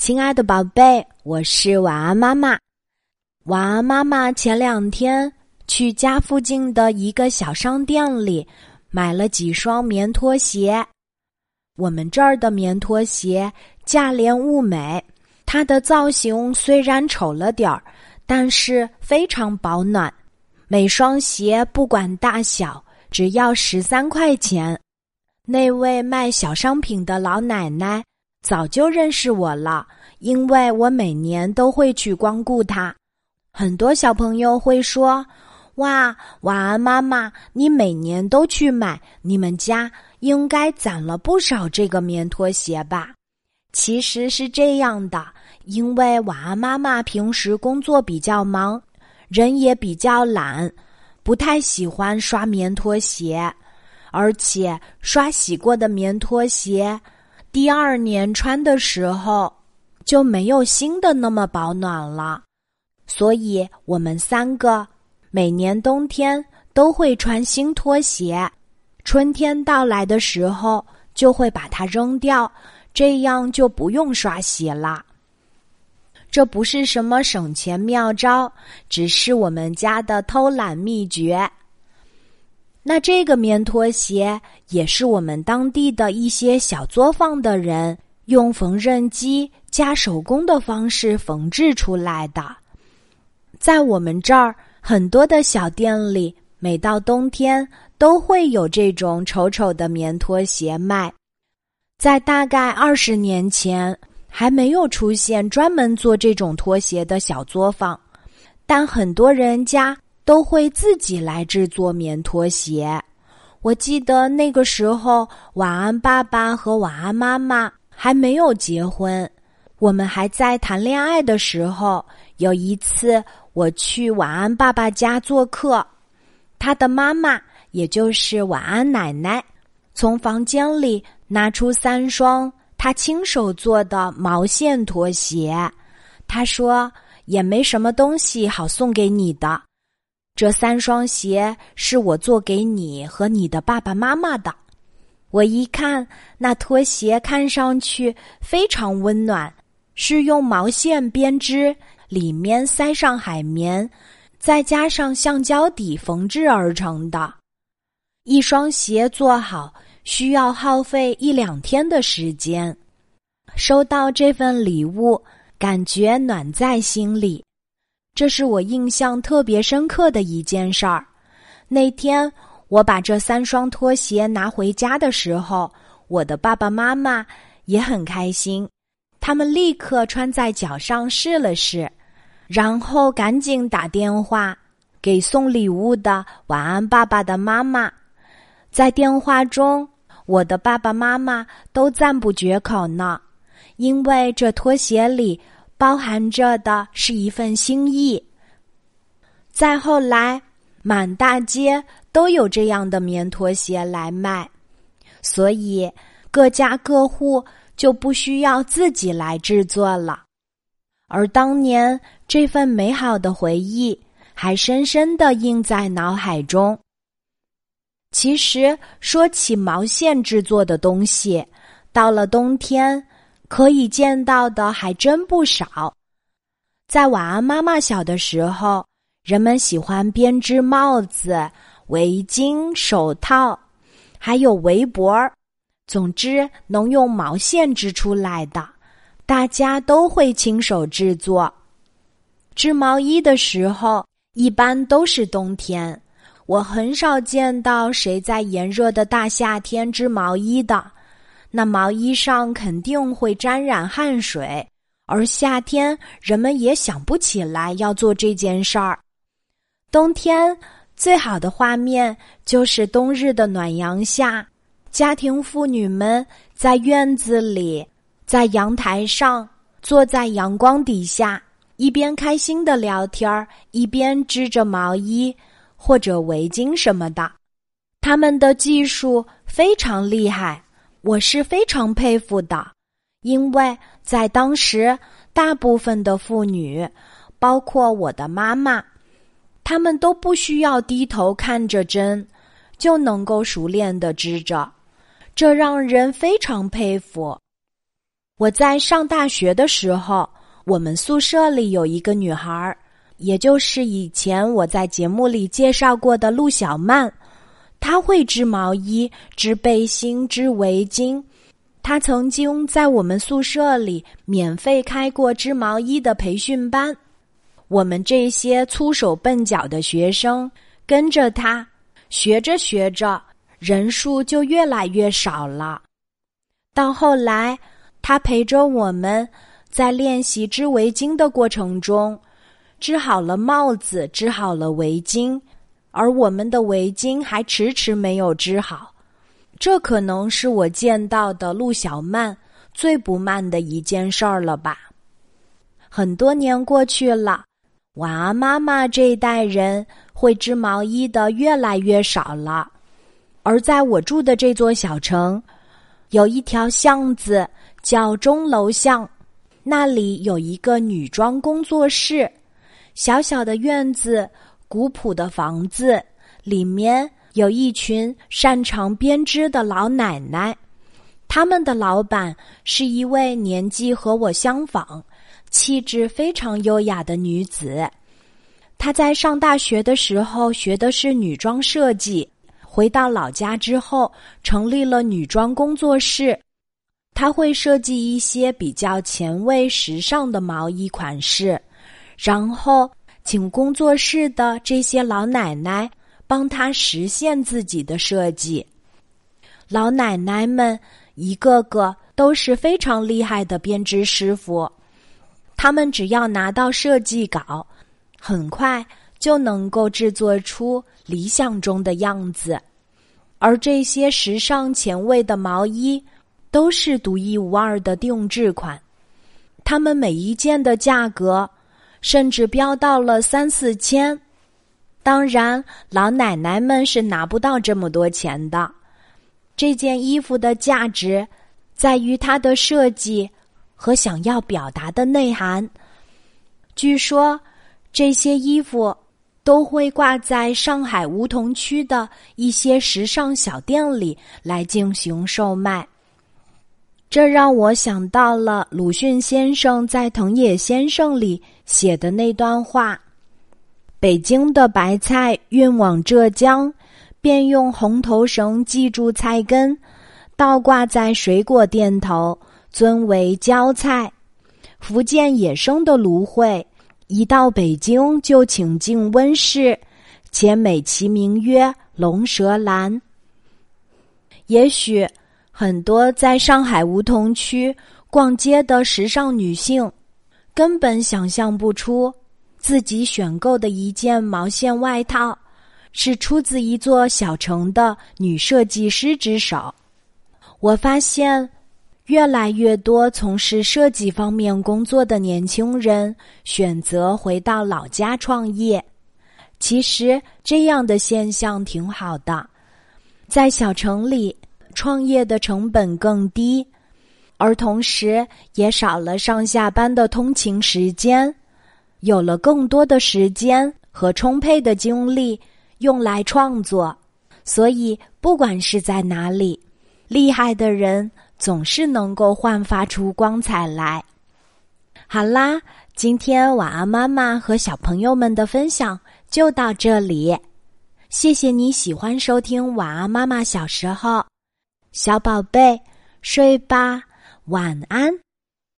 亲爱的宝贝，我是晚安妈妈。晚安妈妈前两天去家附近的一个小商店里买了几双棉拖鞋。我们这儿的棉拖鞋价廉物美，它的造型虽然丑了点儿，但是非常保暖。每双鞋不管大小，只要十三块钱。那位卖小商品的老奶奶。早就认识我了，因为我每年都会去光顾他。很多小朋友会说：“哇，晚安妈妈，你每年都去买，你们家应该攒了不少这个棉拖鞋吧？”其实是这样的，因为晚安妈妈平时工作比较忙，人也比较懒，不太喜欢刷棉拖鞋，而且刷洗过的棉拖鞋。第二年穿的时候就没有新的那么保暖了，所以我们三个每年冬天都会穿新拖鞋，春天到来的时候就会把它扔掉，这样就不用刷洗了。这不是什么省钱妙招，只是我们家的偷懒秘诀。那这个棉拖鞋也是我们当地的一些小作坊的人用缝纫机加手工的方式缝制出来的。在我们这儿，很多的小店里，每到冬天都会有这种丑丑的棉拖鞋卖。在大概二十年前，还没有出现专门做这种拖鞋的小作坊，但很多人家。都会自己来制作棉拖鞋。我记得那个时候，晚安爸爸和晚安妈妈还没有结婚，我们还在谈恋爱的时候。有一次，我去晚安爸爸家做客，他的妈妈，也就是晚安奶奶，从房间里拿出三双他亲手做的毛线拖鞋。他说：“也没什么东西好送给你的。”这三双鞋是我做给你和你的爸爸妈妈的。我一看，那拖鞋看上去非常温暖，是用毛线编织，里面塞上海绵，再加上橡胶底缝制而成的。一双鞋做好需要耗费一两天的时间。收到这份礼物，感觉暖在心里。这是我印象特别深刻的一件事儿。那天我把这三双拖鞋拿回家的时候，我的爸爸妈妈也很开心，他们立刻穿在脚上试了试，然后赶紧打电话给送礼物的晚安爸爸的妈妈。在电话中，我的爸爸妈妈都赞不绝口呢，因为这拖鞋里。包含着的是一份心意。再后来，满大街都有这样的棉拖鞋来卖，所以各家各户就不需要自己来制作了。而当年这份美好的回忆还深深的印在脑海中。其实说起毛线制作的东西，到了冬天。可以见到的还真不少。在晚安妈妈小的时候，人们喜欢编织帽子、围巾、手套，还有围脖儿。总之，能用毛线织出来的，大家都会亲手制作。织毛衣的时候，一般都是冬天。我很少见到谁在炎热的大夏天织毛衣的。那毛衣上肯定会沾染汗水，而夏天人们也想不起来要做这件事儿。冬天最好的画面就是冬日的暖阳下，家庭妇女们在院子里，在阳台上，坐在阳光底下，一边开心的聊天儿，一边织着毛衣或者围巾什么的。他们的技术非常厉害。我是非常佩服的，因为在当时，大部分的妇女，包括我的妈妈，她们都不需要低头看着针，就能够熟练的织着，这让人非常佩服。我在上大学的时候，我们宿舍里有一个女孩儿，也就是以前我在节目里介绍过的陆小曼。他会织毛衣、织背心、织围巾。他曾经在我们宿舍里免费开过织毛衣的培训班。我们这些粗手笨脚的学生跟着他学着学着，人数就越来越少了。到后来。他陪着我们在练习织围巾的过程中，织好了帽子，织好了围巾，而我们的围巾还迟迟没有织好。这可能是我见到的陆小曼最不慢的一件事儿了吧？很多年过去了，晚安妈妈这一代人会织毛衣的越来越少了，而在我住的这座小城，有一条巷子。叫钟楼巷，那里有一个女装工作室，小小的院子，古朴的房子，里面有一群擅长编织的老奶奶。他们的老板是一位年纪和我相仿、气质非常优雅的女子。她在上大学的时候学的是女装设计，回到老家之后成立了女装工作室。她会设计一些比较前卫、时尚的毛衣款式，然后请工作室的这些老奶奶帮他实现自己的设计。老奶奶们一个个都是非常厉害的编织师傅，他们只要拿到设计稿，很快就能够制作出理想中的样子。而这些时尚前卫的毛衣。都是独一无二的定制款，他们每一件的价格甚至飙到了三四千。当然，老奶奶们是拿不到这么多钱的。这件衣服的价值在于它的设计和想要表达的内涵。据说，这些衣服都会挂在上海梧桐区的一些时尚小店里来进行售卖。这让我想到了鲁迅先生在《藤野先生》里写的那段话：“北京的白菜运往浙江，便用红头绳系住菜根，倒挂在水果店头，尊为椒菜。福建野生的芦荟，一到北京就请进温室，且美其名曰龙舌兰。也许。”很多在上海梧桐区逛街的时尚女性，根本想象不出自己选购的一件毛线外套是出自一座小城的女设计师之手。我发现，越来越多从事设计方面工作的年轻人选择回到老家创业。其实这样的现象挺好的，在小城里。创业的成本更低，而同时也少了上下班的通勤时间，有了更多的时间和充沛的精力用来创作。所以，不管是在哪里，厉害的人总是能够焕发出光彩来。好啦，今天晚安妈妈和小朋友们的分享就到这里，谢谢你喜欢收听晚安妈妈小时候。小宝贝，睡吧，晚安。